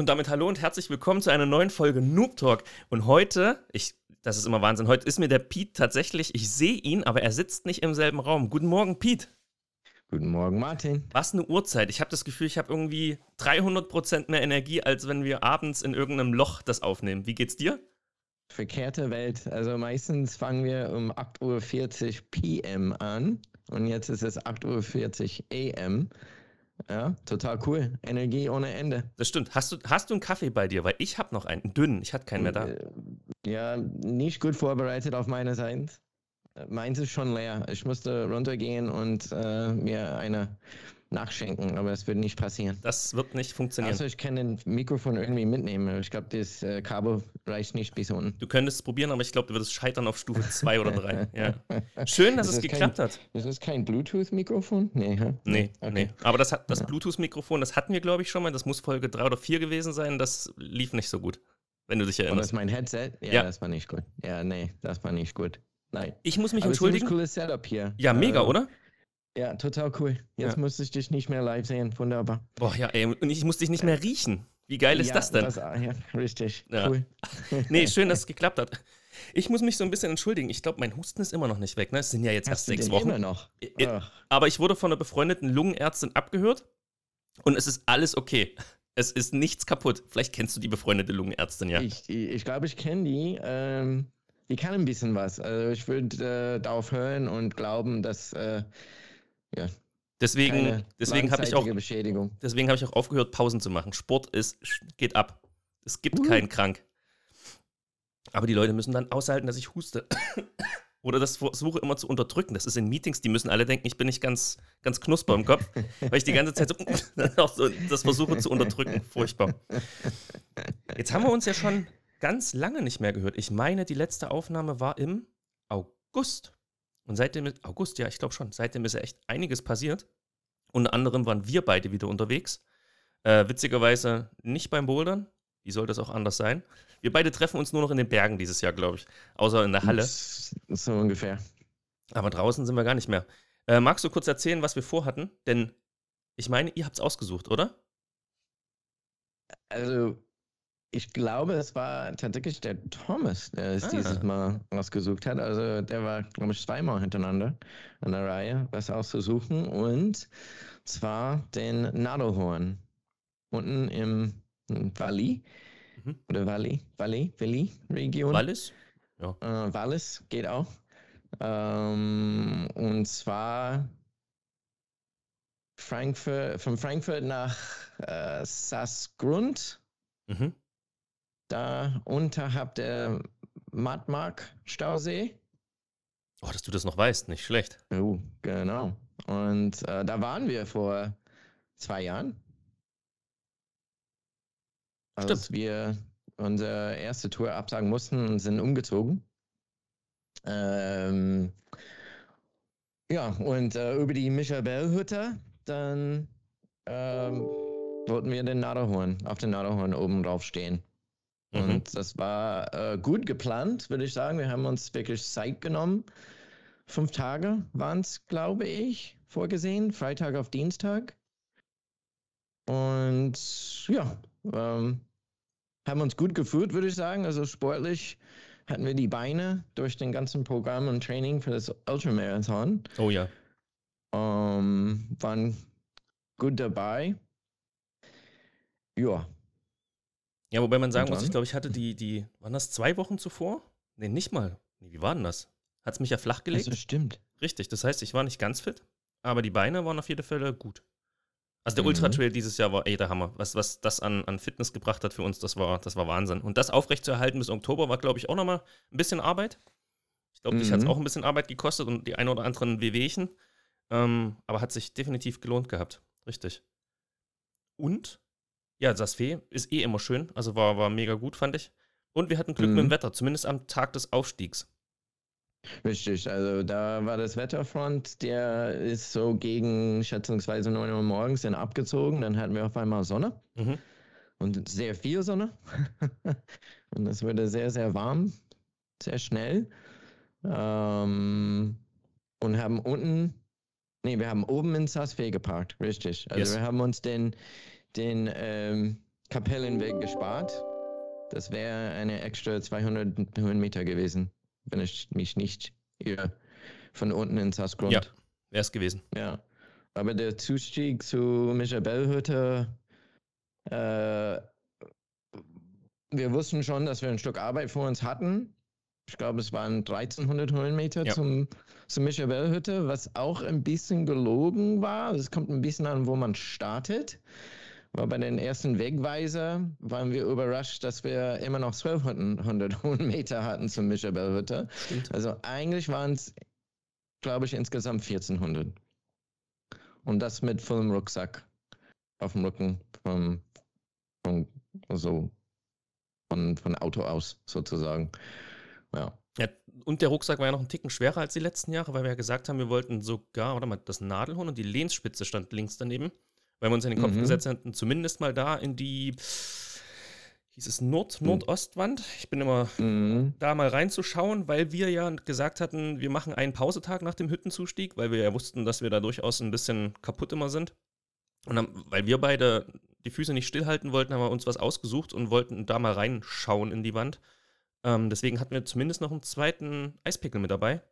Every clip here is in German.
Und damit hallo und herzlich willkommen zu einer neuen Folge Noob Talk. Und heute, ich, das ist immer Wahnsinn, heute ist mir der Pete tatsächlich, ich sehe ihn, aber er sitzt nicht im selben Raum. Guten Morgen, Pete. Guten Morgen, Martin. Was eine Uhrzeit. Ich habe das Gefühl, ich habe irgendwie 300% mehr Energie, als wenn wir abends in irgendeinem Loch das aufnehmen. Wie geht's dir? Verkehrte Welt. Also meistens fangen wir um 8.40 Uhr PM an und jetzt ist es 8.40 Uhr AM. Ja, total cool. Energie ohne Ende. Das stimmt. Hast du, hast du einen Kaffee bei dir? Weil ich habe noch einen, einen dünnen. Ich hatte keinen mehr da. Äh, Ja, nicht gut vorbereitet auf meiner Seite. Äh, Meins ist schon leer. Ich musste runtergehen und äh, mir eine nachschenken, aber es wird nicht passieren. Das wird nicht funktionieren. Also ich kann den Mikrofon irgendwie mitnehmen. Ich glaube, das äh, Kabel reicht nicht bis unten. Du könntest es probieren, aber ich glaube, du würdest scheitern auf Stufe 2 oder 3. Ja. Schön, dass Ist es das geklappt kein, hat. Ist das kein Bluetooth-Mikrofon? Nee, hä? Nee, Okay. nee. Aber das, hat, das Bluetooth-Mikrofon, das hatten wir, glaube ich, schon mal. Das muss Folge 3 oder 4 gewesen sein. Das lief nicht so gut, wenn du dich Und das erinnerst. ist mein Headset? Ja, Ja. das war nicht gut. Ja, nee, das war nicht gut. Nein. Ich muss mich Aber entschuldigen. cooles Setup hier. Ja, mega, Äh, oder? Ja, total cool. Jetzt Ja. muss ich dich nicht mehr live sehen. Wunderbar. Boah, ja, ey. Und ich muss dich nicht mehr riechen. Wie geil ist ja, das denn? ah, ja, richtig. Ja. Cool. Nee, schön, dass es geklappt hat. Ich muss mich so ein bisschen entschuldigen. Ich glaube, mein Husten ist immer noch nicht weg. Ne? Es sind ja jetzt erst Hast du sechs den Wochen. immer noch? Ach, Aber ich wurde von einer befreundeten Lungenärztin abgehört und es ist alles okay. Es ist nichts kaputt. Vielleicht kennst du die befreundete Lungenärztin, ja. Ich, ich, ich glaube, ich kenne die. Ähm, die kann ein bisschen was. Also ich würde äh, darauf hören und glauben, dass äh, ja, Deswegen, deswegen habe ich auch. Deswegen habe ich auch aufgehört, Pausen zu machen. Sport ist, geht ab. Es gibt Uh. keinen krank. Aber die Leute müssen dann aushalten, dass ich huste. Oder das versuche immer zu unterdrücken. Das ist in Meetings, die müssen alle denken, ich bin nicht ganz, ganz knusper im Kopf, weil ich die ganze Zeit so das versuche zu unterdrücken. Furchtbar. Jetzt haben wir uns ja schon ganz lange nicht mehr gehört. Ich meine, die letzte Aufnahme war im August. Und seitdem, ist- August, ja, ich glaube schon, seitdem ist ja echt einiges passiert. Unter anderem waren wir beide wieder unterwegs. Äh, witzigerweise nicht beim Bouldern. Wie soll das auch anders sein? Wir beide treffen uns nur noch in den Bergen dieses Jahr, glaube ich. Außer in der Halle. So ungefähr. Aber draußen sind wir gar nicht mehr. Äh, magst du kurz erzählen, was wir vorhatten? Denn ich meine, ihr habt es ausgesucht, oder? Also, ich glaube, es war tatsächlich der Thomas, der es Ah. dieses Mal ausgesucht hat. Also, der war, glaube ich, zweimal hintereinander an der Reihe, was auszusuchen. Und zwar den Nadelhorn. Unten im Valley. Mhm. Oder Valley, Valley, Valley Region. Wallis? Äh, Wallis geht auch. Ähm, und zwar Frankfurt, von Frankfurt nach äh, Sassgrund. Mhm. Da unterhalb der Mattmark-Stausee. Oh, dass du das noch weißt, nicht schlecht. Oh, genau. Und äh, da waren wir vor zwei Jahren. Als Stimmt. wir unsere erste Tour absagen mussten und sind umgezogen. Ähm, ja, und äh, über die Michelbel-Hütte, dann ähm, wollten wir den Nadelhorn, auf den Nadelhorn oben drauf stehen. Mhm. Und das war äh, gut geplant, würde ich sagen. Wir haben uns wirklich Zeit genommen. Fünf Tage waren es, glaube ich, vorgesehen. Freitag auf Dienstag. Und ja, ähm, haben uns gut gefühlt, würde ich sagen. Also sportlich hatten wir die Beine durch den ganzen Programm und Training für das Ultramarathon. Oh ja. Ähm, waren gut dabei. Ja, Ja, wobei man sagen muss, ich glaube, ich hatte die, die, waren das zwei Wochen zuvor? Nee, nicht mal. Nee, wie war denn das? Hat es mich ja flach gelegt? also stimmt. Richtig, das heißt, ich war nicht ganz fit, aber die Beine waren auf jeden Fall gut. Also der Mhm. Ultra Trail dieses Jahr war ey der Hammer. Was, was das an, an Fitness gebracht hat für uns, das war, das war Wahnsinn. Und das aufrechtzuerhalten bis Oktober war, glaube ich, auch nochmal ein bisschen Arbeit. Ich glaube, dich hat es Mhm. auch ein bisschen Arbeit gekostet und die ein oder anderen Wehwehchen. Ähm, aber hat sich definitiv gelohnt gehabt. Richtig. Und, ja, das Fee ist eh immer schön. Also war, war mega gut, fand ich. Und wir hatten Glück mit dem Mhm. Wetter, zumindest am Tag des Aufstiegs. Richtig, also da war das Wetterfront, der ist so gegen schätzungsweise 9 Uhr morgens dann abgezogen. Dann hatten wir auf einmal Sonne Mhm. und sehr viel Sonne. und es wurde sehr, sehr warm, sehr schnell. Ähm, und haben unten Nee, wir haben oben in Saas-Fee geparkt, richtig. Also Yes. wir haben uns den, den ähm, Kapellenweg gespart. Das wäre eine extra 200 Höhenmeter gewesen, wenn ich mich nicht irre. Von unten in Saasgrund. Ja. Wäre es gewesen. Ja. Aber der Zustieg zu Mischabelhütte, äh, wir wussten schon, dass wir ein Stück Arbeit vor uns hatten. Ich glaube, es waren 1300 Höhenmeter Ja. zum, zur Mischabelhütte, was auch ein bisschen gelogen war. Es kommt ein bisschen an, wo man startet. Weil bei den ersten Wegweiser waren wir überrascht, dass wir immer noch 1200 Höhenmeter hatten zum Mischabelhütte. Also eigentlich waren es, glaube ich, insgesamt 1400. Und das mit vollem Rucksack auf dem Rücken vom, vom also von, von Auto aus sozusagen. Ja. Ja, und der Rucksack war ja noch einen Ticken schwerer als die letzten Jahre, weil wir ja gesagt haben, wir wollten sogar, oder mal, das Nadelhorn und die Lehnsspitze stand links daneben, weil wir uns in den Kopf Mhm. gesetzt hatten, zumindest mal da in die, hieß es Nord, Nordostwand. Ich bin immer Mhm. da mal reinzuschauen, weil wir ja gesagt hatten, wir machen einen Pausetag nach dem Hüttenzustieg, weil wir ja wussten, dass wir da durchaus ein bisschen kaputt immer sind. Und dann, weil wir beide die Füße nicht stillhalten wollten, haben wir uns was ausgesucht und wollten da mal reinschauen in die Wand. Ähm, deswegen hatten wir zumindest noch einen zweiten Eispickel mit dabei.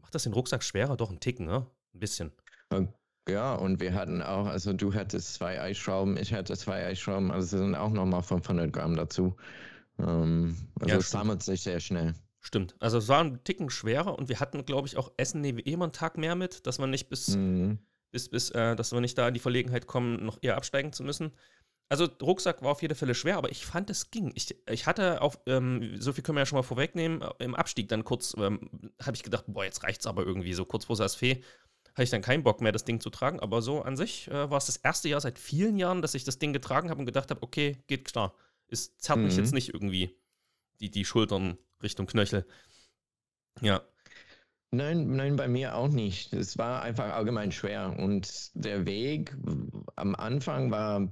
Macht das den Rucksack schwerer? Doch, ein Ticken, ne? Ein bisschen. Ja, und wir hatten auch, also du hattest zwei Eisschrauben, ich hatte zwei Eisschrauben, also es sind auch nochmal 500 Gramm dazu. Ähm, also Ja, es sammelt sich sehr schnell. Stimmt. Also es war ein Ticken schwerer und wir hatten, glaube ich, auch Essen nee, immer einen Tag mehr mit, dass wir nicht bis Mhm. bis, bis äh, dass wir nicht da in die Verlegenheit kommen, noch eher absteigen zu müssen. Also Rucksack war auf jeden Fall schwer, aber ich fand, es ging. Ich, ich hatte auf, ähm, so viel können wir ja schon mal vorwegnehmen, im Abstieg dann kurz, ähm, habe ich gedacht, boah, jetzt reicht's aber irgendwie, so kurz vor Saas-Fee, hatte ich dann keinen Bock mehr, das Ding zu tragen, aber so an sich äh, war es das erste Jahr seit vielen Jahren, dass ich das Ding getragen habe und gedacht habe, okay, geht klar. Es zerrt mich Mhm. jetzt nicht irgendwie die, die Schultern Richtung Knöchel. Ja, Nein, nein, bei mir auch nicht. Es war einfach allgemein schwer. Und der Weg am Anfang war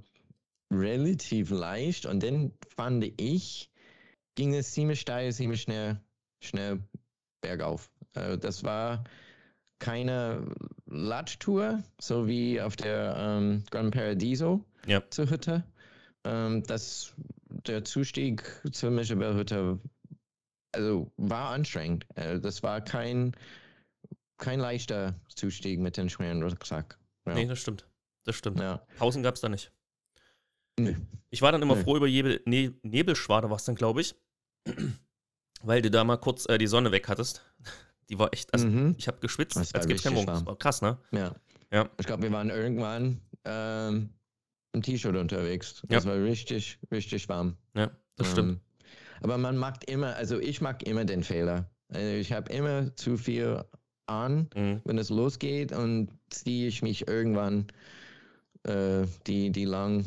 relativ leicht und dann fand ich, ging es ziemlich steil, ziemlich schnell, schnell bergauf. Äh, Das war keine Latschtour, so wie auf der ähm, Gran Paradiso Ja. zur Hütte. Ähm, das, der Zustieg zur Mischabel-Hütte also war anstrengend. Äh, das war kein, kein leichter Zustieg mit dem schweren Rucksack. Ja. nee, das stimmt. Das stimmt. ja. Pausen gab es da nicht. Nee. Ich war dann immer Nee. froh über jede ne Nebelschwade, war es dann, glaube ich. Weil du da mal kurz äh, die Sonne weg hattest. Die war echt, also Mhm. ich habe geschwitzt, Das als keinen Morgen. Das war krass, ne? ja. Ja. Ich glaube, wir waren irgendwann ähm, im T-Shirt unterwegs. Das war richtig, richtig warm. Ja, das stimmt. Ähm, aber man mag immer, also ich mag immer den Fehler. Also ich habe immer zu viel an, Mhm. wenn es losgeht und ziehe ich mich irgendwann äh, die, die lang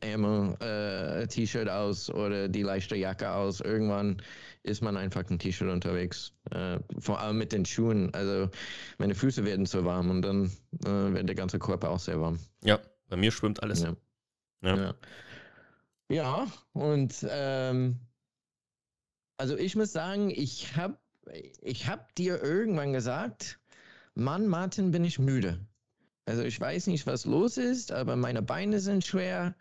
Ärmel äh, T-Shirt aus oder die leichte Jacke aus. Irgendwann ist man einfach ein T-Shirt unterwegs. Äh, vor allem mit den Schuhen. Also meine Füße werden so warm und dann äh, wird der ganze Körper auch sehr warm. Ja, bei mir schwimmt alles. Ja. Ja. Ja, ja und ähm, also ich muss sagen, ich habe ich hab dir irgendwann gesagt, Mann, Martin, bin ich müde. Also ich weiß nicht, was los ist, aber meine Beine sind schwer.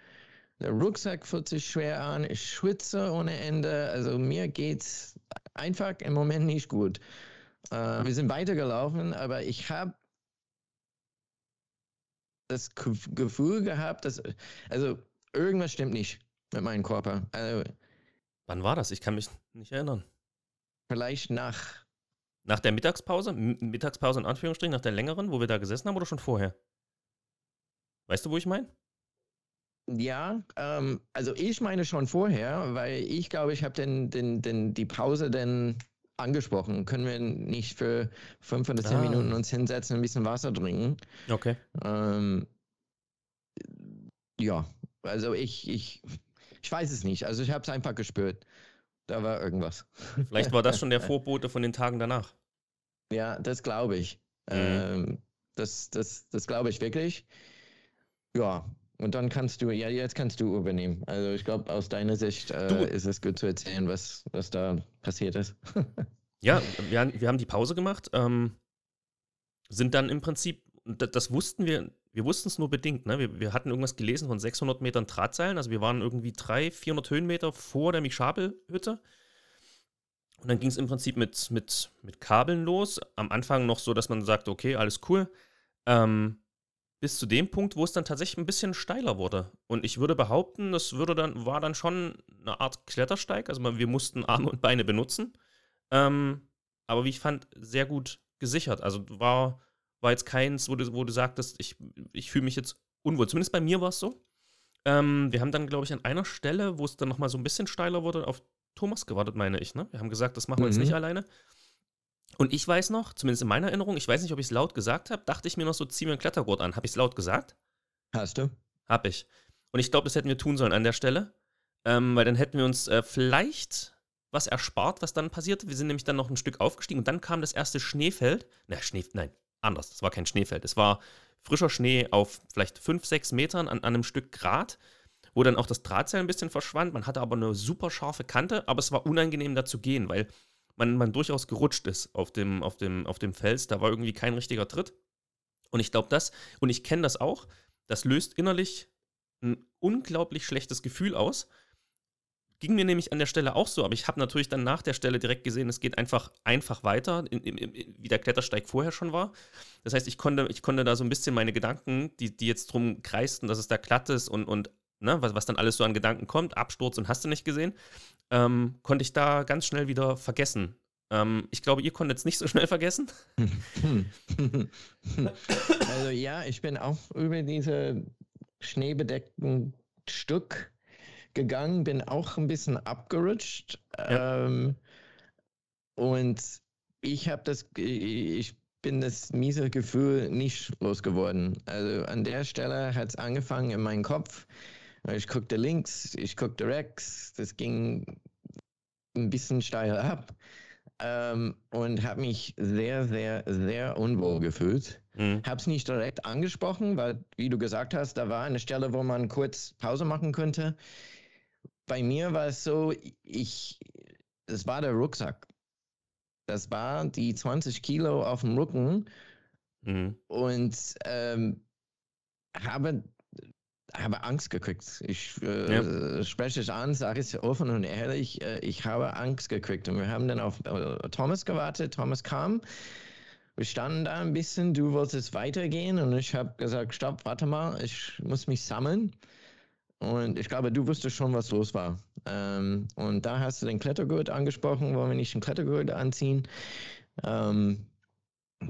Der Rucksack fühlt sich schwer an. Ich schwitze ohne Ende. Also mir geht's einfach im Moment nicht gut. Äh, wir sind weitergelaufen, aber ich habe das Ge- Gefühl gehabt, dass also irgendwas stimmt nicht mit meinem Körper. Also Wann war das? Ich kann mich nicht erinnern. vielleicht nach Nach der Mittagspause? Mittagspause in Anführungsstrichen, nach der längeren, wo wir da gesessen haben oder schon vorher? Weißt du, wo ich meine? Ja, ähm, also ich meine schon vorher, weil ich glaube, ich habe den, den, den, die Pause dann angesprochen. Können wir nicht für fünf oder zehn Ah. Minuten uns hinsetzen und ein bisschen Wasser trinken? Okay. Ähm, ja, also ich, ich, ich weiß es nicht. Also ich habe es einfach gespürt. Da war irgendwas. Vielleicht war das schon der Vorbote von den Tagen danach. Ja, das glaube ich. Mhm. Ähm, das das, das glaube ich wirklich. Ja, und dann kannst du, ja, jetzt kannst du übernehmen. Also ich glaube, aus deiner Sicht äh, ist es gut zu erzählen, was, was da passiert ist. Ja, wir, haben- wir haben die Pause gemacht, ähm, sind dann im Prinzip das, das wussten wir, wir wussten es nur bedingt. Ne? Wir, wir, hatten irgendwas gelesen von 600 Metern Drahtseilen. Also wir waren irgendwie 300, 400 Höhenmeter vor der Michabel-Hütte. Und dann ging es im Prinzip mit, mit, mit Kabeln los. Am Anfang noch so, dass man sagt, okay, alles cool. Ähm, bis zu dem Punkt, wo es dann tatsächlich ein bisschen steiler wurde. Und ich würde behaupten, das würde dann, war dann schon eine Art Klettersteig. Also wir mussten Arme und Beine benutzen. Ähm, aber wie ich fand, sehr gut gesichert. Also war, war jetzt keins, wo du, wo du sagtest, ich, ich fühle mich jetzt unwohl. Zumindest bei mir war es so. Ähm, wir haben dann, glaube ich, an einer Stelle, wo es dann nochmal so ein bisschen steiler wurde, auf Thomas gewartet, meine ich. Ne? Wir haben gesagt, das machen wir mhm. jetzt nicht alleine. Und ich weiß noch, zumindest in meiner Erinnerung, ich weiß nicht, ob ich es laut gesagt habe, dachte ich mir noch so, zieh mir ein Klettergurt an. Habe ich es laut gesagt? Hast du? Hab ich. Und ich glaube, das hätten wir tun sollen an der Stelle. Ähm, weil dann hätten wir uns äh, vielleicht was erspart, was dann passierte. Wir sind nämlich dann noch ein Stück aufgestiegen und dann kam das erste Schneefeld. Na, Schnee, nein, anders. Es war kein Schneefeld. Es war frischer Schnee auf vielleicht 5, 6 Metern an, an einem Stück Grat, wo dann auch das Drahtseil ein bisschen verschwand. Man hatte aber eine super scharfe Kante, aber es war unangenehm da zu gehen, weil man, man durchaus gerutscht ist auf dem, auf, dem, auf dem Fels. Da war irgendwie kein richtiger Tritt. Und ich glaube, das, und ich kenne das auch, das löst innerlich ein unglaublich schlechtes Gefühl aus. Ging mir nämlich an der Stelle auch so, aber ich habe natürlich dann nach der Stelle direkt gesehen, es geht einfach einfach weiter, in, in, in, wie der Klettersteig vorher schon war. Das heißt, ich konnte, ich konnte da so ein bisschen meine Gedanken, die, die jetzt drum kreisten, dass es da glatt ist und, und ne, was, was dann alles so an Gedanken kommt, Absturz und hast du nicht gesehen, ähm, konnte ich da ganz schnell wieder vergessen. Ähm, ich glaube, ihr konntet es nicht so schnell vergessen. also ja, ich bin auch über diese schneebedeckten Stück gegangen, bin auch ein bisschen abgerutscht. Ja. Ähm, und ich habe das, ich bin das miese Gefühl nicht losgeworden. Also an der Stelle hat es angefangen in meinem Kopf. Ich guckte links, ich guckte rechts, das ging ein bisschen steil ab ähm, und habe mich sehr, sehr, sehr unwohl gefühlt. Mhm. Habe es nicht direkt angesprochen, weil, wie du gesagt hast, da war eine Stelle, wo man kurz Pause machen könnte. Bei mir war es so, ich, es war der Rucksack. Das war die 20 Kilo auf dem Rücken mhm. und ähm, habe habe Angst gekriegt. Ich äh, ja. spreche es an, sage es offen und ehrlich, äh, ich habe Angst gekriegt. Und wir haben dann auf äh, Thomas gewartet. Thomas kam. Wir standen da ein bisschen, du wolltest weitergehen und ich habe gesagt, stopp, warte mal, ich muss mich sammeln. Und ich glaube, du wusstest schon, was los war. Ähm, und da hast du den Klettergurt angesprochen, wollen wir nicht den Klettergurt anziehen? Ähm,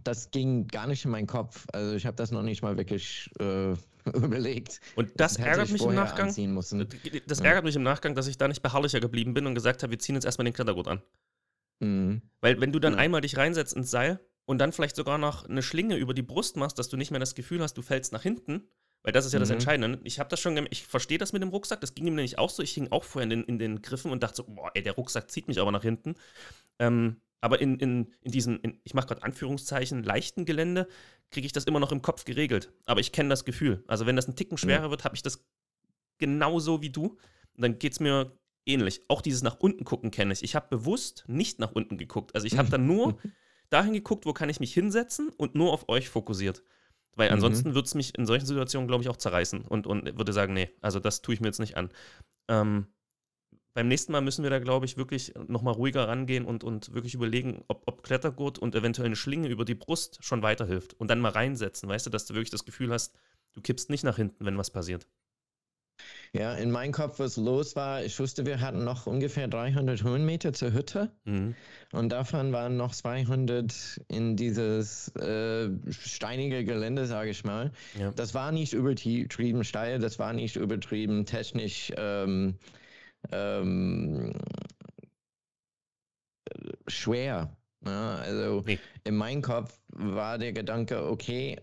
das ging gar nicht in meinen Kopf. Also ich habe das noch nicht mal wirklich äh, überlegt. Und das ärgert mich im Nachgang. Das ärgert ja. mich im Nachgang, dass ich da nicht beharrlicher geblieben bin und gesagt habe, wir ziehen jetzt erstmal den Klettergurt an. Mhm. Weil wenn du dann ja. einmal dich reinsetzt ins Seil und dann vielleicht sogar noch eine Schlinge über die Brust machst, dass du nicht mehr das Gefühl hast, du fällst nach hinten, weil das ist ja mhm. das Entscheidende. Ich habe das schon, ich verstehe das mit dem Rucksack, das ging ihm nämlich auch so. Ich hing auch vorher in den, in den Griffen und dachte so, boah, ey, der Rucksack zieht mich aber nach hinten. Ähm, aber in, in, in diesen, in, ich mache gerade Anführungszeichen, leichten Gelände, kriege ich das immer noch im Kopf geregelt. Aber ich kenne das Gefühl. Also wenn das ein Ticken schwerer ja. wird, habe ich das genauso wie du. Und dann geht es mir ähnlich. Auch dieses nach unten gucken kenne ich. Ich habe bewusst nicht nach unten geguckt. Also ich habe dann nur dahin geguckt, wo kann ich mich hinsetzen und nur auf euch fokussiert. Weil mhm. ansonsten mhm. würde es mich in solchen Situationen, glaube ich, auch zerreißen und, und würde sagen, nee, also das tue ich mir jetzt nicht an. Ähm, beim nächsten Mal müssen wir da, glaube ich, wirklich nochmal ruhiger rangehen und, und wirklich überlegen, ob, ob Klettergurt und eventuell eine Schlinge über die Brust schon weiterhilft. Und dann mal reinsetzen, weißt du, dass du wirklich das Gefühl hast, du kippst nicht nach hinten, wenn was passiert. Ja, in meinem Kopf, was los war, ich wusste, wir hatten noch ungefähr 300 Höhenmeter zur Hütte mhm. und davon waren noch 200 in dieses äh, steinige Gelände, sage ich mal. Ja. Das war nicht übertrieben steil, das war nicht übertrieben technisch ähm, ähm, schwer. Ja, also nee. in meinem Kopf war der Gedanke, okay,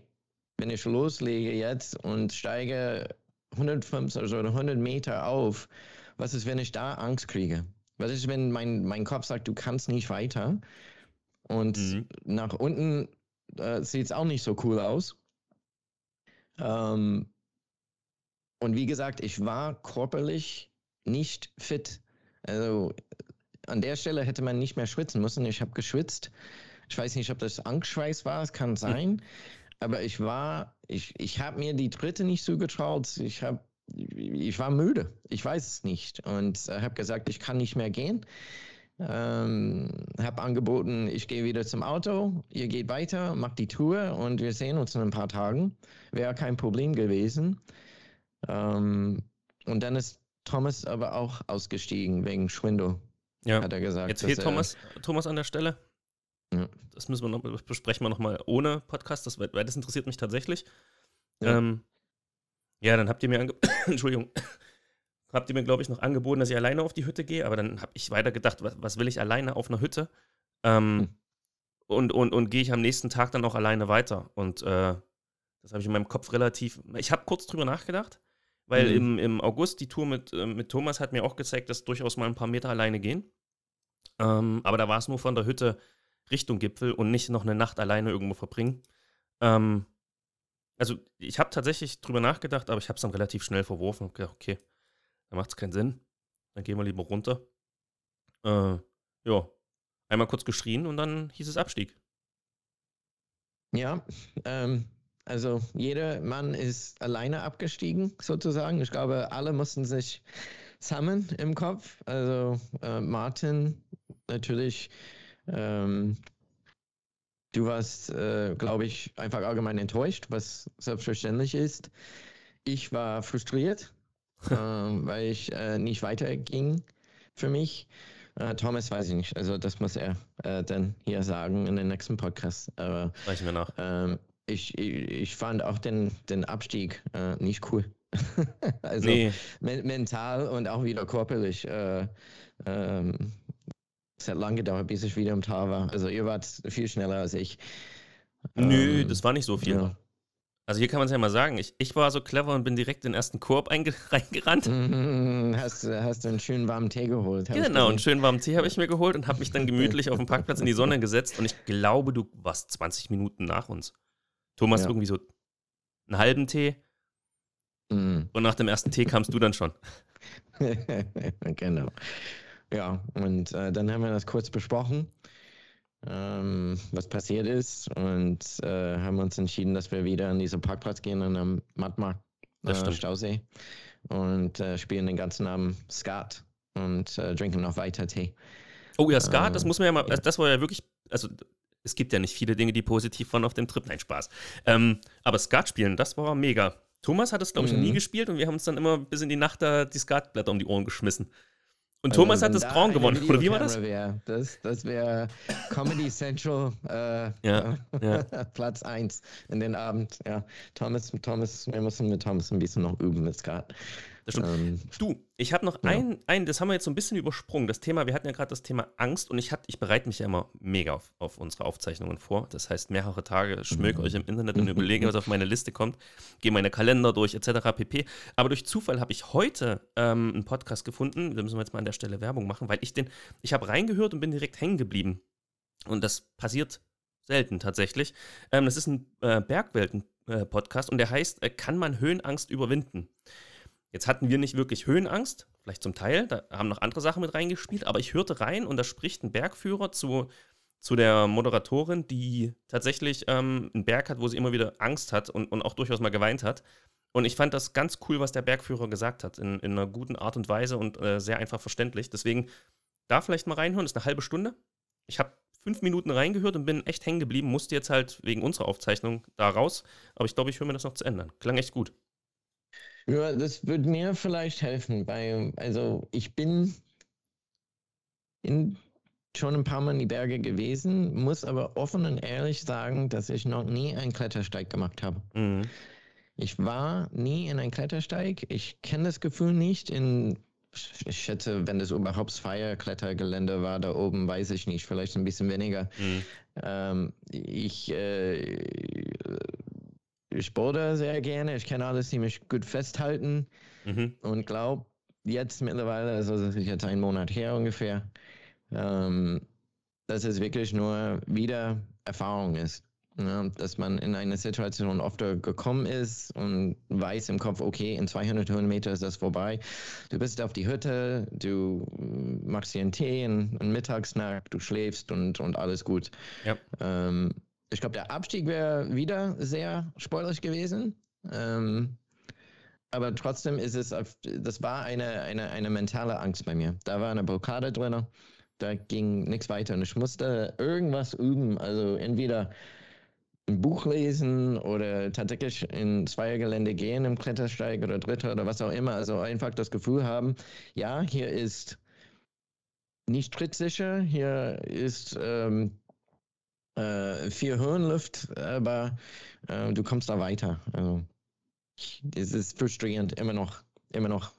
wenn ich loslege jetzt und steige 150 oder 100 Meter auf, was ist, wenn ich da Angst kriege? Was ist, wenn mein, mein Kopf sagt, du kannst nicht weiter? Und mhm. nach unten äh, sieht es auch nicht so cool aus. Ähm, und wie gesagt, ich war körperlich nicht fit. Also an der Stelle hätte man nicht mehr schwitzen müssen. Ich habe geschwitzt. Ich weiß nicht, ob das Angstschweiß war, es kann sein. aber ich war, ich, ich habe mir die dritte nicht zugetraut. Ich habe, ich war müde. Ich weiß es nicht und äh, habe gesagt, ich kann nicht mehr gehen. Ähm, habe angeboten, ich gehe wieder zum Auto, ihr geht weiter, macht die Tour und wir sehen uns in ein paar Tagen. Wäre kein Problem gewesen. Ähm, und dann ist Thomas aber auch ausgestiegen wegen Schwindel. Ja. Hat er gesagt. Jetzt fehlt Thomas, Thomas an der Stelle. Ja. Das müssen wir noch, besprechen wir nochmal ohne Podcast, das, weil das interessiert mich tatsächlich. Ja, ähm, ja dann habt ihr mir, Entschuldigung, habt ihr mir, glaube ich, noch angeboten, dass ich alleine auf die Hütte gehe, aber dann habe ich weiter gedacht, was, was, will ich alleine auf einer Hütte? Ähm, hm. Und, und, und gehe ich am nächsten Tag dann auch alleine weiter. Und äh, das habe ich in meinem Kopf relativ. Ich habe kurz drüber nachgedacht, weil mhm. im, im August die Tour mit, äh, mit Thomas hat mir auch gezeigt, dass durchaus mal ein paar Meter alleine gehen. Ähm, aber da war es nur von der Hütte Richtung Gipfel und nicht noch eine Nacht alleine irgendwo verbringen. Ähm, also ich habe tatsächlich drüber nachgedacht, aber ich habe es dann relativ schnell verworfen und gedacht, okay, da macht es keinen Sinn. Dann gehen wir lieber runter. Äh, ja, einmal kurz geschrien und dann hieß es Abstieg. Ja, ähm, also jeder Mann ist alleine abgestiegen, sozusagen. Ich glaube, alle mussten sich sammeln im Kopf. Also äh, Martin natürlich. Ähm, du warst, äh, glaube ich, einfach allgemein enttäuscht, was selbstverständlich ist. Ich war frustriert, äh, weil ich äh, nicht weiterging für mich. Uh, Thomas weiß ich nicht. Also das muss er äh, dann hier sagen in den nächsten Podcast. Aber Reichen wir nach. Ähm, ich, ich, fand auch den, den Abstieg äh, nicht cool. also nee. me mental und auch wieder körperlich. Äh, ähm, es hat lange gedauert, bis ich wieder im Tal war. Also ihr wart viel schneller als ich. Nö, ähm, das war nicht so viel. Ja. Also hier kann man es ja mal sagen, ich, ich war so clever und bin direkt in den ersten Korb reingerannt. Mm, hast, hast du einen schönen warmen Tee geholt? Genau, einen schönen warmen Tee habe ich mir geholt und habe mich dann gemütlich auf dem Parkplatz in die Sonne gesetzt. Und ich glaube, du warst 20 Minuten nach uns. Thomas ja. irgendwie so einen halben Tee. Mm. Und nach dem ersten Tee kamst du dann schon. genau. Ja, und äh, dann haben wir das kurz besprochen ähm, was passiert ist und äh, haben uns entschieden, dass wir wieder an diesen Parkplatz gehen, an einem Matmarkt äh, Stausee und äh, spielen den ganzen Abend Skat und äh, trinken noch weiter Tee. Oh ja, Skat, das ähm, muss man ja mal, ja. das war ja wirklich, also es gibt ja nicht viele Dinge, die positiv waren auf dem Trip, nein, Spaß. Ähm, aber Skat spielen, das war mega. Thomas hat es, glaube ich, mhm. noch nie gespielt und wir haben uns dann immer bis in die Nacht da die Skatblätter um die Ohren geschmissen. Und also, Thomas hat das Braun gewonnen, oder wie war das? Wär, das das wäre Comedy Central äh, ja, ja. Platz 1 in den Abend. Ja, Thomas, Thomas, wir müssen mit Thomas ein bisschen noch üben mit Skat. Das stimmt. Ähm, du, ich habe noch ja. ein, ein, das haben wir jetzt so ein bisschen übersprungen. Das Thema, wir hatten ja gerade das Thema Angst und ich, ich bereite mich ja immer mega auf, auf unsere Aufzeichnungen vor. Das heißt, mehrere Tage schmöke euch im Internet und überlege, was auf meine Liste kommt, gehe meine Kalender durch, etc. pp. Aber durch Zufall habe ich heute ähm, einen Podcast gefunden, da müssen wir jetzt mal an der Stelle Werbung machen, weil ich den, ich habe reingehört und bin direkt hängen geblieben. Und das passiert selten tatsächlich. Ähm, das ist ein äh, Bergwelten-Podcast äh, und der heißt, äh, kann man Höhenangst überwinden? Jetzt hatten wir nicht wirklich Höhenangst, vielleicht zum Teil, da haben noch andere Sachen mit reingespielt, aber ich hörte rein und da spricht ein Bergführer zu, zu der Moderatorin, die tatsächlich ähm, einen Berg hat, wo sie immer wieder Angst hat und, und auch durchaus mal geweint hat. Und ich fand das ganz cool, was der Bergführer gesagt hat, in, in einer guten Art und Weise und äh, sehr einfach verständlich. Deswegen da vielleicht mal reinhören, das ist eine halbe Stunde. Ich habe fünf Minuten reingehört und bin echt hängen geblieben, musste jetzt halt wegen unserer Aufzeichnung da raus. Aber ich glaube, ich höre mir das noch zu ändern. Klang echt gut. Ja, das würde mir vielleicht helfen, weil, also ich bin in, schon ein paar Mal in die Berge gewesen, muss aber offen und ehrlich sagen, dass ich noch nie einen Klettersteig gemacht habe. Mhm. Ich war nie in einem Klettersteig. Ich kenne das Gefühl nicht. In, ich schätze, wenn das überhaupt Feierklettergelände war da oben, weiß ich nicht. Vielleicht ein bisschen weniger. Mhm. Ähm, ich äh, ich boulder sehr gerne, ich kann alles ziemlich gut festhalten mhm. und glaube jetzt mittlerweile, also das ist jetzt ein Monat her ungefähr, ähm, dass es wirklich nur wieder Erfahrung ist. Ja, dass man in eine Situation oft gekommen ist und weiß im Kopf, okay, in 200 Höhenmeter ist das vorbei. Du bist auf die Hütte, du machst dir einen Tee, einen, einen du schläfst und, und alles gut. Ja. Ähm, ich glaube, der Abstieg wäre wieder sehr sportlich gewesen. Ähm, aber trotzdem ist es, das war eine, eine, eine mentale Angst bei mir. Da war eine Blockade drin, da ging nichts weiter und ich musste irgendwas üben. Also entweder ein Buch lesen oder tatsächlich in Zweiergelände gehen im Klettersteig oder Dritter oder was auch immer. Also einfach das Gefühl haben, ja, hier ist nicht trittsicher, hier ist ähm, äh, viel Höhenluft, aber äh, du kommst da weiter. Also es ist frustrierend, immer noch, immer noch.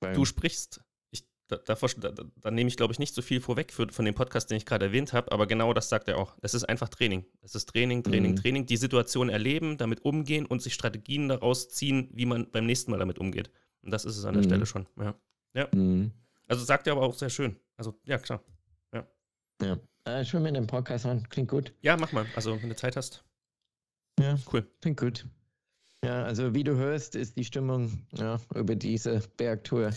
Du sprichst da, da, da, da, nehme ich, glaube ich, nicht so viel vorweg für, von dem Podcast, den ich gerade erwähnt habe, aber genau das sagt er auch. Es ist einfach Training. Es ist Training, Training, mhm. Training. Die Situation erleben, damit umgehen und sich Strategien daraus ziehen, wie man beim nächsten Mal damit umgeht. Und das ist es an der mhm. Stelle schon. Ja. ja. Mhm. Also sagt er aber auch sehr schön. Also, ja, klar. Ja. ja. Äh, ich will mir den Podcast an. Klingt gut. Ja, mach mal. Also, wenn du Zeit hast. Ja, cool. Klingt gut. Ja, also wie du hörst, ist die Stimmung ja, über diese Bergtour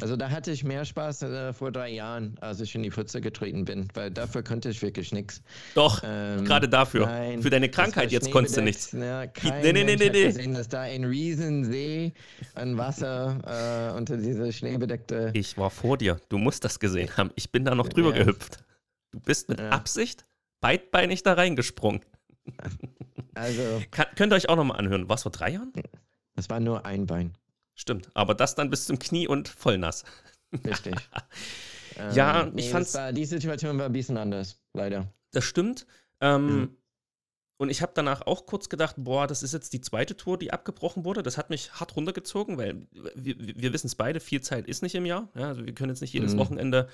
also da hatte ich mehr Spaß äh, vor drei Jahren, als ich in die Pfütze getreten bin, weil dafür konnte ich wirklich nichts. Doch, ähm, gerade dafür. Nein, Für deine Krankheit jetzt konntest du nichts. Ja, kein nee, nee, nee, nee, nee. gesehen, dass da ein Riesensee an Wasser äh, unter diese schneebedeckte... Ich war vor dir, du musst das gesehen haben. Ich bin da noch drüber ja. gehüpft. Du bist mit ja. Absicht beidbeinig da reingesprungen. Also... Kann, könnt ihr euch auch nochmal anhören. Was vor drei Jahren? Das war nur ein Bein. Stimmt, aber das dann bis zum Knie und voll nass. Richtig. ja, ähm, nee, ich fand die Situation war ein bisschen anders, leider. Das stimmt. Ähm, mhm. Und ich habe danach auch kurz gedacht, boah, das ist jetzt die zweite Tour, die abgebrochen wurde. Das hat mich hart runtergezogen, weil wir, wir wissen es beide, viel Zeit ist nicht im Jahr. Ja, also wir können jetzt nicht jedes mhm. Wochenende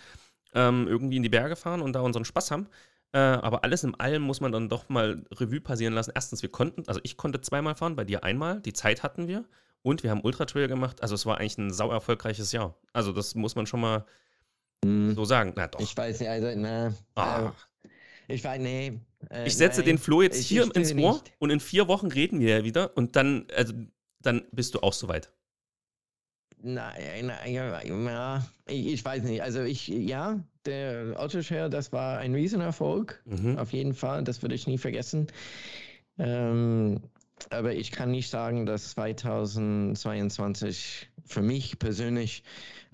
ähm, irgendwie in die Berge fahren und da unseren Spaß haben. Äh, aber alles in allem muss man dann doch mal Revue passieren lassen. Erstens, wir konnten, also ich konnte zweimal fahren, bei dir einmal, die Zeit hatten wir. Und wir haben Ultra Trail gemacht. Also es war eigentlich ein sau erfolgreiches Jahr. Also das muss man schon mal hm. so sagen. Na doch. Ich weiß nicht, also, na. Ah. Ich weiß, nee. Äh, ich setze nein, den Flo jetzt hier ins Ohr nicht. und in vier Wochen reden wir ja wieder und dann, also, dann bist du auch soweit. Nein, nein, ja, ich, ich, weiß nicht. Also ich, ja, der Autoshare, das war ein Riesenerfolg. Mhm. Auf jeden Fall, das würde ich nie vergessen. Ähm, aber ich kann nicht sagen, dass 2022 für mich persönlich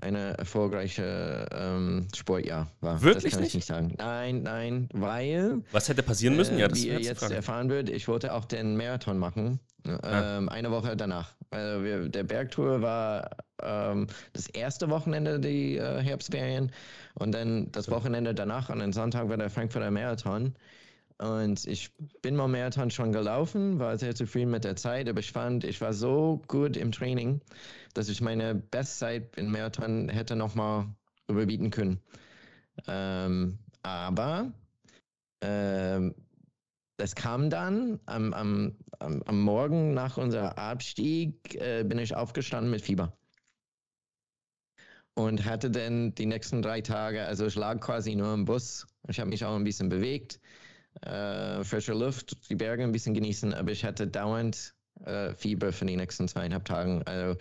eine erfolgreiche ähm, Sportjahr war. Wirklich das kann nicht? ich nicht sagen. Nein, nein, weil. Was hätte passieren müssen? Äh, ja, das wie ihr jetzt erfahren wird, ich wollte auch den Marathon machen. Ah. Ähm, eine Woche danach. Also wir, der Bergtour war ähm, das erste Wochenende die äh, Herbstferien und dann das Wochenende danach, an den Sonntag war der Frankfurter Marathon. Und ich bin mal Marathon schon gelaufen, war sehr zufrieden mit der Zeit, aber ich fand, ich war so gut im Training, dass ich meine Bestzeit im Marathon hätte nochmal überbieten können. Ähm, aber ähm, das kam dann am, am, am, Morgen nach unserem Abstieg, äh, bin ich aufgestanden mit Fieber. Und hatte dann die nächsten drei Tage, also ich lag quasi nur im Bus. Ich habe mich auch ein bisschen bewegt äh, frische Luft, die Berge ein bisschen genießen, aber ich hatte dauernd äh, Fieber für die nächsten zweieinhalb Tagen. Also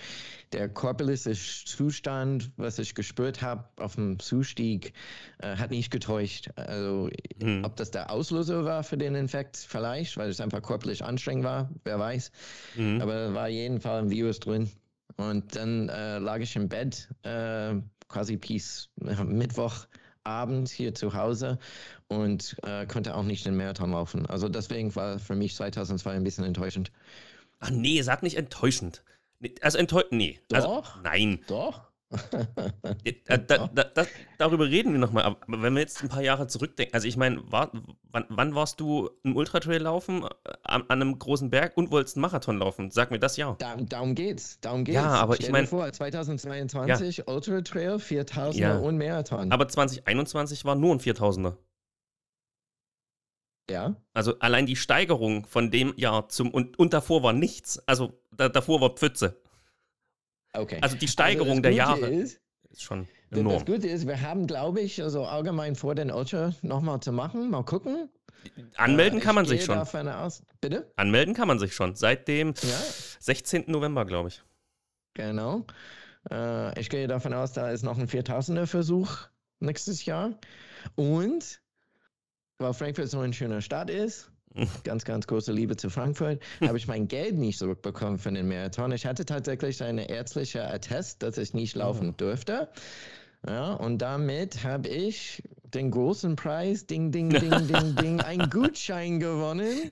der körperliche Zustand, was ich gespürt habe auf dem Zustieg, äh, hat nicht getäuscht. Also hm. ob das der Auslöser war für den Infekt, vielleicht, weil es einfach körperlich anstrengend war, wer weiß. Hm. Aber da war jeden Fall ein Virus drin. Und dann äh, lag ich im Bett, äh, quasi Peace, Mittwoch Abend hier zu Hause und äh, konnte auch nicht den Marathon laufen. Also deswegen war für mich 2002 ein bisschen enttäuschend. Ach nee, sag nicht enttäuschend. Also enttäuschend, nee. Also, Doch. Also, nein. Doch. Da, da, da, darüber reden wir nochmal. Aber wenn wir jetzt ein paar Jahre zurückdenken, also ich meine, war, wann, wann, warst du ein Ultratrail laufen äh, an, an, einem großen Berg und wolltest einen Marathon laufen? Sag mir das ja. Da, darum geht's. Darum geht's. Ja, aber Stell ich meine. vor, 2022 ja. Ultratrail, 4000er ja. und Marathon. Aber 2021 war nur ein 4000er. Ja. Also allein die Steigerung von dem Jahr zum und, und davor war nichts. Also da, davor war Pfütze. Okay. Also die Steigerung also der Jahre ist, ist, schon enorm. Das Gute ist, wir haben, glaube ich, also allgemein vor, den Ultra nochmal zu machen. Mal gucken. Anmelden äh, kann man sich schon. Aus. Bitte? Anmelden kann man sich schon. Seit dem ja. 16. November, glaube ich. Genau. Äh, ich gehe davon aus, da ist noch ein 4000er Versuch nächstes Jahr. Und weil Frankfurt so ein schöner Stadt ist, ganz, ganz große Liebe zu Frankfurt, habe ich mein Geld nicht zurückbekommen für den Marathon. Ich hatte tatsächlich eine ärztliche Attest, dass ich nicht laufen durfte. Ja, und damit habe ich den großen Preis, ding, ding, ding, ding, ding, einen Gutschein gewonnen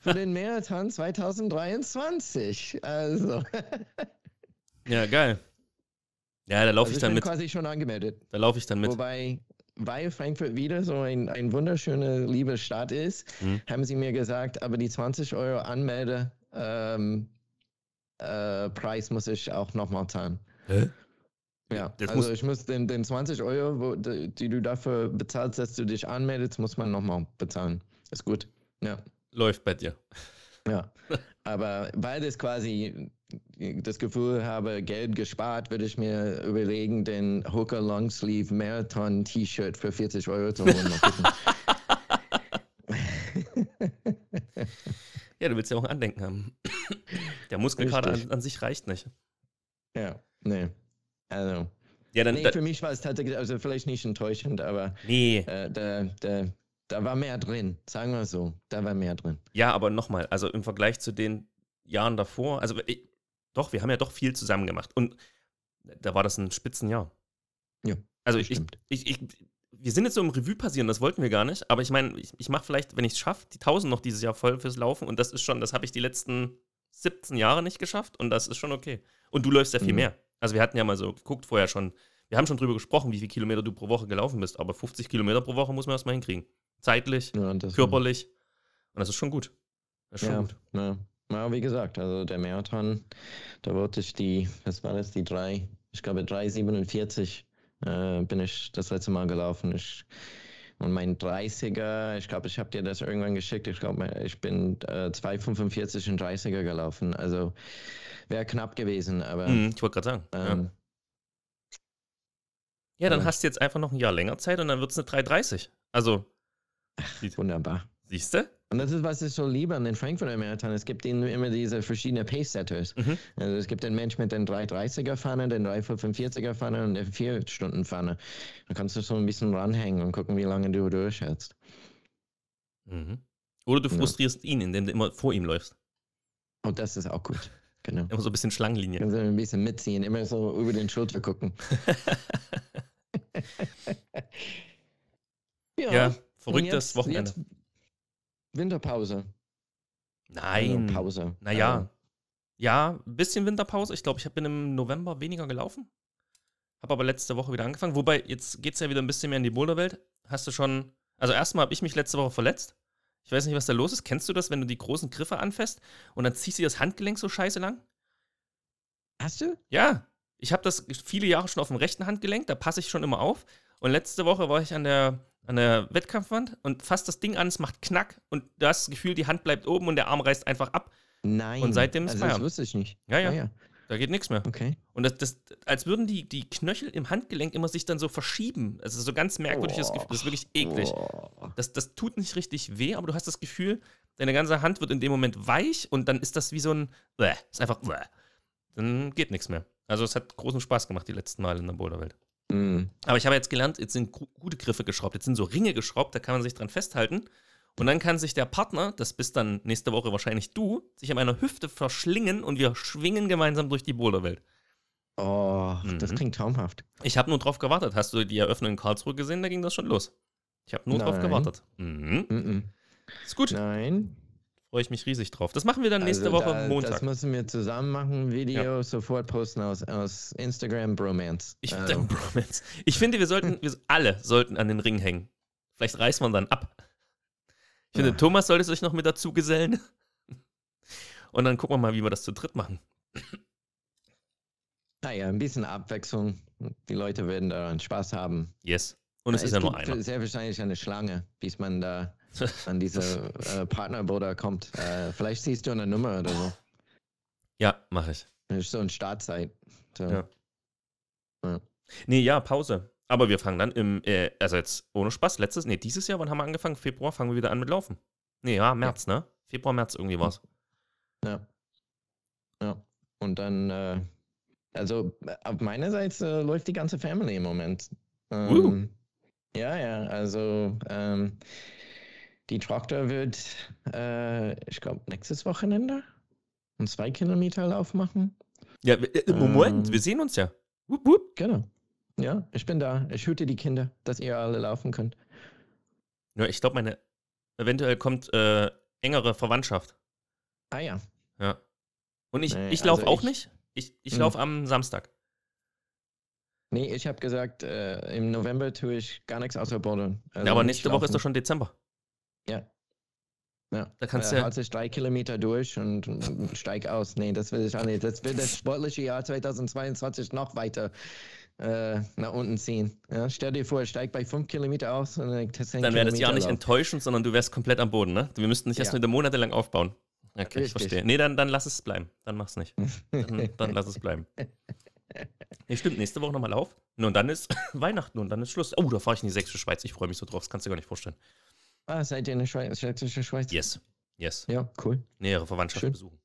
für den Marathon 2023. Also. Ja, geil. Ja, da laufe also ich dann bin mit. quasi schon angemeldet. Da laufe ich dann mit. Wobei, weil Frankfurt wieder so ein, ein wunderschöner, liebe Stadt ist, Hm. haben sie mir gesagt, aber die 20 Euro Anmelde ähm, äh, Preis muss ich auch nochmal zahlen. Hä? Ja, Das also muss- ich muss den, den 20 Euro, wo, die, die du dafür bezahlst, dass du dich anmeldest, muss man nochmal bezahlen. Ist gut. Ja. Läuft bei dir. Ja, aber weil ich quasi das Gefühl habe, Geld gespart, würde ich mir überlegen, den Hooker Longsleeve Marathon T-Shirt für 40 Euro zu holen. Ja, du willst ja auch ein Andenken haben. Der Muskelkater an, an sich reicht nicht. ja, nee. Also, Ja, dann. nee, da, für mich war es tatsächlich, also vielleicht nicht enttäuschend, aber nee. äh, da, da, da war mehr drin, sagen wir so. Da war mehr drin. Ja, aber nochmal, also im Vergleich zu den Jahren davor, also ich, doch, wir haben ja doch viel zusammen gemacht. Und da war das ein Spitzenjahr. Ja, Also ich, ich, ich, wir sind jetzt so im Revue passieren, das wollten wir gar nicht. Aber ich meine, ich, ich mache vielleicht, wenn ich es schaffe, die 1000 noch dieses Jahr voll fürs Laufen. Und das ist schon, das habe ich die letzten 17 Jahre nicht geschafft. Und das ist schon okay. Und du läufst ja viel Mhm. mehr. Also wir hatten ja mal so geguckt vorher schon, wir haben schon drüber gesprochen, wie viele Kilometer du pro Woche gelaufen bist. Aber 50 Kilometer pro Woche muss man erstmal hinkriegen. Zeitlich, Ja, körperlich. Und das ist schon gut. Das ist schon Ja, gut. ja. Ja, wie gesagt, also der Marathon, da wollte ich die, was war das, die drei, ich glaube 3,47 äh, bin ich das letzte Mal gelaufen. Ich, und mein 30er, ich glaube, ich habe dir das irgendwann geschickt, ich glaube, ich bin äh, 2,45 in 30er gelaufen. Also wäre knapp gewesen, aber Mhm, ich wollte gerade sagen. ja. ähm, Ja, dann Aber- hast du jetzt einfach noch ein Jahr länger Zeit und dann wird es eine 3,30. Also, wunderbar. siehst du? Und das ist, was ich so liebe an den Frankfurter Marathon. Es gibt ihnen immer diese verschiedenen Pace-Setters. Mhm. Also es gibt den Mensch mit den 330er-Pfanne, den 345er-Pfanne und der 4-Stunden-Pfanne. Da kannst du so ein bisschen ranhängen und gucken, wie lange du durchhältst. Mhm. Oder du Ja. frustrierst ihn, indem du immer vor ihm läufst. Und das ist auch gut. Genau. Immer so ein bisschen Schlangenlinie. Also ein bisschen mitziehen, immer so über den Schulter gucken. Ja, und verrücktes jetzt- Wochenende. Jetzt Winterpause. Nein. Also Pause. Naja. Ja, ein bisschen Winterpause. Ich glaube, ich bin im November weniger gelaufen. Habe aber letzte Woche wieder angefangen. Wobei, jetzt geht es ja wieder ein bisschen mehr in die Boulderwelt. Hast du schon. Also, erstmal habe ich mich letzte Woche verletzt. Ich weiß nicht, was da los ist. Kennst du das, wenn du die großen Griffe anfasst und dann ziehst du das Handgelenk so scheiße lang? Hast du? Ja, ich habe das viele Jahre schon auf dem rechten Handgelenk, da passe ich schon immer auf. Und letzte Woche war ich an der, an der Wettkampfwand und fasst das Ding an, es macht Knack und du hast das Gefühl, die Hand bleibt oben und der Arm reißt einfach ab. Nein. Und seitdem ist also das wusste ich nicht. Ja, ja, Ah, ja. da geht nichts mehr. Okay. Und das, das, als würden die, die Knöchel im Handgelenk immer sich dann so verschieben. Also so ganz merkwürdiges Oh. Gefühl. Das ist wirklich eklig. Oh. Das, das tut nicht richtig weh, aber du hast das Gefühl, deine ganze Hand wird in dem Moment weich und dann ist das wie so ein. Bäh, ist einfach. Bäh. Dann geht nichts mehr. Also es hat großen Spaß gemacht die letzten Mal in der Boulderwelt. Mm. Aber ich habe jetzt gelernt, jetzt sind gu- gute Griffe geschraubt. Jetzt sind so Ringe geschraubt, da kann man sich dran festhalten. Und dann kann sich der Partner, das bist dann nächste Woche wahrscheinlich du, sich an meiner Hüfte verschlingen und wir schwingen gemeinsam durch die Boulderwelt. Oh, das Mhm. klingt traumhaft. Ich habe nur drauf gewartet. Hast du die Eröffnung in Karlsruhe gesehen? Da ging das schon los. Ich habe nur drauf Nein. gewartet. Mhm. Mm-mm. Ist gut. Nein. Freue ich mich riesig drauf. Das machen wir dann nächste Also Woche da, Montag. Das müssen wir zusammen machen. Video sofort posten aus, aus Instagram Bromance. Ich, Also, Bromance. ich finde, wir sollten, wir alle sollten an den Ring hängen. Vielleicht reißt man dann ab. Ich finde, Ja. Thomas sollte sich noch mit dazu gesellen. Und dann gucken wir mal, wie wir das zu dritt machen. naja, ein bisschen Abwechslung. Die Leute werden daran Spaß haben. Yes. Und es ist ja nur einer. sehr wahrscheinlich eine Schlange, bis man da an diese äh, Partnerboda kommt. Äh, vielleicht siehst du eine Nummer oder so. ja, mache ich. Das ist so eine Startzeit. So. Ja. Ja. Nee, ja, Pause. Aber wir fangen dann im, äh, also jetzt ohne Spaß, letztes, nee, dieses Jahr, wann haben wir angefangen? Februar fangen wir wieder an mit Laufen. Nee, ja, März, ne? Februar, März irgendwie war's. Ja. Ja. Und dann, äh, also äh, auf meiner Seite äh, läuft die ganze Family im Moment. Ähm, Uh. Ja, ja, also ähm, die Traktor wird, äh, ich glaube, nächstes Wochenende einen zwei Kilometer Lauf machen. Ja, äh, Moment, Ähm. wir sehen uns ja. Wupp, wupp. Genau. Ja, ich bin da. Ich hüte die Kinder, dass ihr alle laufen könnt. Ja, ich glaube, meine, eventuell kommt äh, engere Verwandtschaft. Ah ja. Ja. Und ich, Nee, ich laufe also auch ich- nicht. Ich, ich Hm. laufe am Samstag. Nee, ich habe gesagt, äh, im November tue ich gar nichts außer Bouldern. Also ja, aber nicht nächste Woche ist doch schon Dezember. Ja. Ja. Da kannst äh, du- halte ich drei Kilometer durch und und steig aus. Nee, das will ich auch nicht. Das wird das sportliche Jahr 2022 noch weiter äh, nach unten ziehen. Ja, stell dir vor, ich steig bei fünf Kilometer aus und dann, Dann wäre das Jahr nicht enttäuschend, sondern du wärst komplett am Boden, ne? Wir müssten nicht erst Ja. wieder monatelang aufbauen. Okay, ich Richtig. verstehe. Nee, dann, dann lass es bleiben. Dann mach's nicht. Dann, dann lass es bleiben. Nee, stimmt, nächste Woche nochmal auf. Und dann ist Weihnachten und dann ist Schluss. Oh, da fahre ich in die sächsische Schweiz. Ich freue mich so drauf. Das kannst du dir gar nicht vorstellen. Ah, seid ihr in der Schweiz, Schweizerische Schweiz? Yes. Yes. Ja, cool. Nähere Verwandtschaft Schön. besuchen.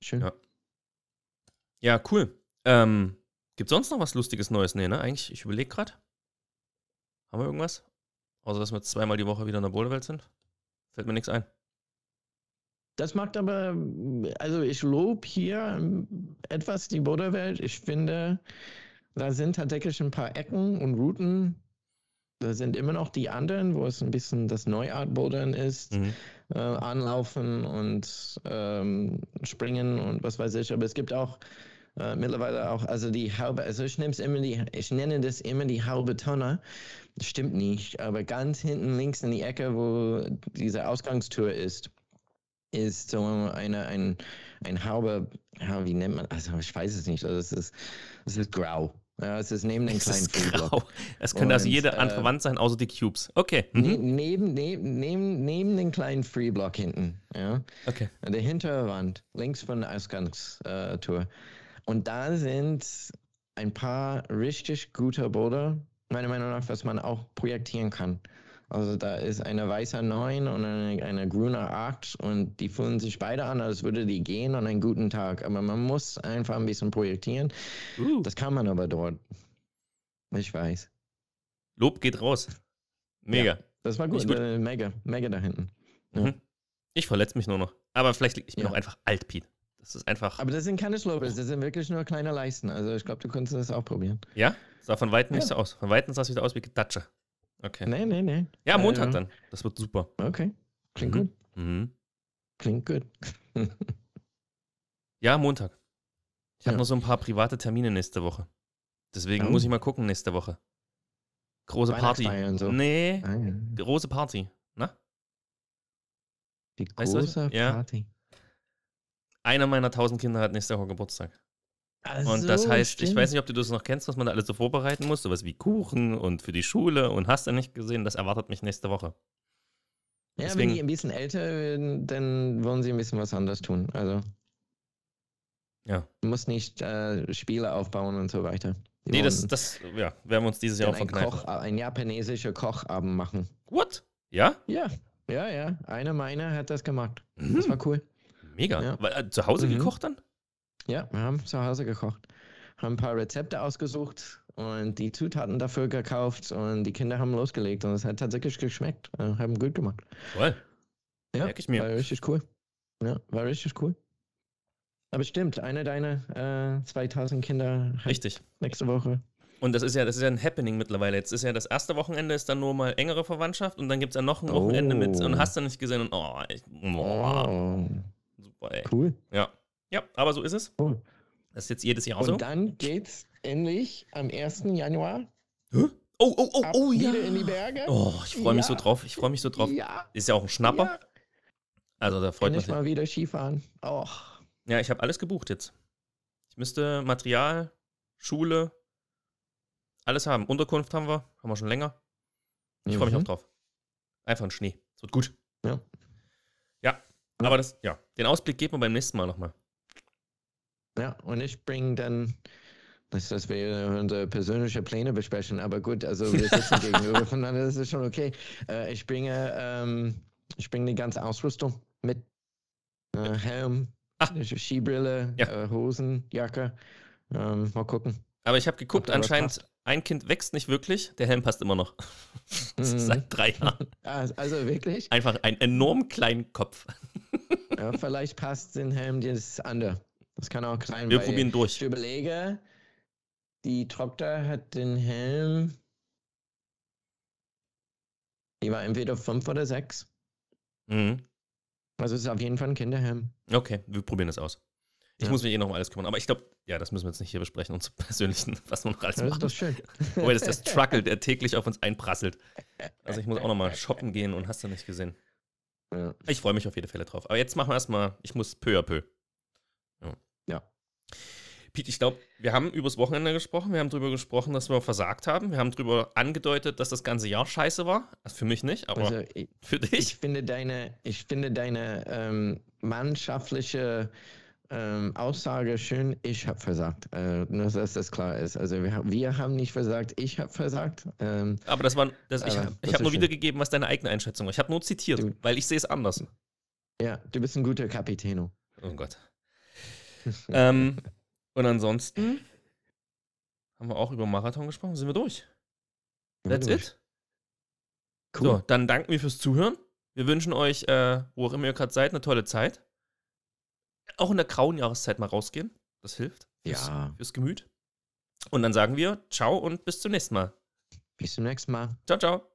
Schön. Ja. Ja, cool. Ähm, gibt sonst noch was Lustiges Neues? Nee, ne? Eigentlich, ich überlege gerade. Haben wir irgendwas? Außer, dass wir zweimal die Woche wieder in der Boulderwelt sind. Fällt mir nichts ein. Das macht aber, also ich lobe hier ähm, etwas die Boulderwelt. Ich finde, da sind tatsächlich ein paar Ecken und Routen. Da sind immer noch die anderen, wo es ein bisschen das Neuart-Bouldern ist. Mhm. Äh, anlaufen und ähm, springen und was weiß ich. Aber es gibt auch äh, mittlerweile auch, also die halbe, also ich nehme es immer die, ich nenne das immer die halbe Tonne. Das stimmt nicht, aber ganz hinten links in die Ecke, wo diese Ausgangstür ist, ist so eine, ein, ein halber, ja, wie nennt man, also ich weiß es nicht, also es ist, es ist grau. Ja, es ist neben den Es kleinen grau. Es könnte also jede andere äh, Wand sein, außer die Cubes. Okay. Mhm. Ne, neben, neben, neben, neben den kleinen Freeblock hinten, ja. Okay. An der hinteren Wand, links von der Ausgangstour. Und da sind ein paar richtig gute Boulder, meiner Meinung nach, was man auch projektieren kann. Also da ist eine weiße 9 und eine, eine grüne 8 und die fühlen sich beide an, als würde die gehen an einen guten Tag. Aber man muss einfach ein bisschen projektieren. Uh, Das kann man aber dort. Ich weiß. Lob geht raus. Mega. Das war gut. Nicht gut. Äh, mega, mega da hinten. Ja. Mhm. Ich verletze mich nur noch. Aber vielleicht, lieg- ich bin Ja. auch einfach alt, Pete. Das ist einfach. Aber das sind keine Slopers, das sind wirklich nur kleine Leisten. Also ich glaube, du könntest das auch probieren. ja? Sah von Weitem nicht Ja. so aus. Von Weitem sah es wieder aus wie Getatsche. Okay. Nee, nee, nee. Ja, Montag Äh, dann. Das wird super. Okay. Klingt Mhm. gut. Mhm. Klingt gut. Ja, Montag. Ich habe Ja. noch so ein paar private Termine nächste Woche. Deswegen Oh. muss ich mal gucken nächste Woche. Große Party. Und so. Nee, Ah, ja. große Party. Na? Die Weißt du, große ja. Party. Einer meiner tausend Kinder hat nächste Woche Geburtstag. Ach Und das so, heißt, ich stimmt. weiß nicht, ob du das noch kennst, was man da alles so vorbereiten muss. Sowas wie Kuchen und für die Schule und hast du nicht gesehen. Das erwartet mich nächste Woche. Ja, deswegen- wenn die ein bisschen älter werden, dann wollen sie ein bisschen was anderes tun. Also. Ja. Du musst nicht äh, Spiele aufbauen und so weiter. Die Nee, das, das ja, werden wir uns dieses Jahr auch verkneifen. Koch, ein japanesischer Kochabend machen. What? Ja? Ja, ja, ja. Einer meiner hat das gemacht. Das Mhm. war cool. Mega. Ja. Äh, zu Hause Mhm. gekocht dann? Ja, wir haben zu Hause gekocht. Haben ein paar Rezepte ausgesucht und die Zutaten dafür gekauft und die Kinder haben losgelegt und es hat tatsächlich geschmeckt. Äh, haben gut gemacht. Toll. Ja, Merk ich mir. war richtig cool. Ja, war richtig cool. Aber stimmt, einer deiner äh, 2000 Kinder hat Richtig. nächste Woche. Und das ist ja, das ist ja ein Happening mittlerweile. Jetzt ist ja das erste Wochenende ist dann nur mal engere Verwandtschaft und dann gibt es ja noch ein Wochenende mit Oh. und hast du nicht gesehen und oh, ich, oh, Oh, super, ey. cool. Ja. Ja, aber so ist es. cool. Das ist jetzt jedes Jahr Und so. dann geht's endlich am 1. Januar Oh, oh, oh, ab oh, ja. wieder in die Berge. Oh, ich freue mich so Ja. drauf. Ich freue mich so drauf. Ja, Ist ja auch ein Schnapper. ja. Also da freut Kann man ich mal wieder Skifahren. Oh. Ja, ich habe alles gebucht jetzt. Ich müsste Material, Schule, alles haben. Unterkunft haben wir, haben wir schon länger. Ich freue mich Mhm. auch drauf. Einfach ein Schnee. Es wird gut. Ja. Ja, aber das, ja, den Ausblick geben wir beim nächsten Mal nochmal. Ja, und ich bringe dann, das, das wir unsere persönliche Pläne besprechen, aber gut, also wir sitzen gegenüber voneinander, das ist schon okay. Äh, ich bringe, ähm, ich bringe die ganze Ausrüstung mit. Äh, Helm, Ah. Skibrille, Ja. äh, Hosen, Jacke. Ähm, mal gucken. Aber ich habe geguckt, Ob anscheinend, ein Kind wächst nicht wirklich, der Helm passt immer noch. Mhm. Seit drei Jahren. Ah, Also wirklich? Einfach einen enorm kleinen Kopf. Ja, vielleicht passt den Helm das andere. Das kann auch sein. Wir weil probieren Ich durch. überlege, die Tochter hat den Helm. Die war entweder fünf oder sechs. Mhm. Also es ist auf jeden Fall ein Kinderhelm. Okay, wir probieren das aus. Ich Ja. muss mich eh noch um alles kümmern. Aber ich glaube, ja, das müssen wir jetzt nicht hier besprechen, uns persönlichen, was wir noch alles Das ist machen. doch schön. Wobei das ist der Struggle, der täglich auf uns einprasselt. Also ich muss auch noch mal shoppen gehen und hast du nicht gesehen. Ja. Ich freue mich auf jede Fälle drauf. Aber jetzt machen wir erstmal, ich muss peu à peu. Ja. Pete, ich glaube, wir haben übers Wochenende gesprochen. Wir haben darüber gesprochen, dass wir versagt haben. Wir haben darüber angedeutet, dass das ganze Jahr scheiße war. Also für mich nicht, aber Also ich, für ich dich. finde deine, ich finde deine ähm, mannschaftliche ähm, Aussage schön. Ich habe versagt. Äh, nur, dass das klar ist. Also wir, haben- wir haben nicht versagt. Ich habe versagt. Ähm, Aber das war, das, ich, ich habe ist nur schön. wiedergegeben, was deine eigene Einschätzung war. Ich habe nur zitiert, Du- weil ich sehe es anders. ja, du bist ein guter Capitano. Oh Gott. ähm, und ansonsten haben wir auch über Marathon gesprochen. Sind wir durch? That's it. Cool. So, dann danken wir fürs Zuhören. Wir wünschen euch, äh, wo auch immer ihr gerade seid, eine tolle Zeit. Auch in der grauen Jahreszeit mal rausgehen. Das hilft. Fürs, Ja. Fürs Gemüt. Und dann sagen wir Ciao und bis zum nächsten Mal. Bis zum nächsten Mal. Ciao, ciao.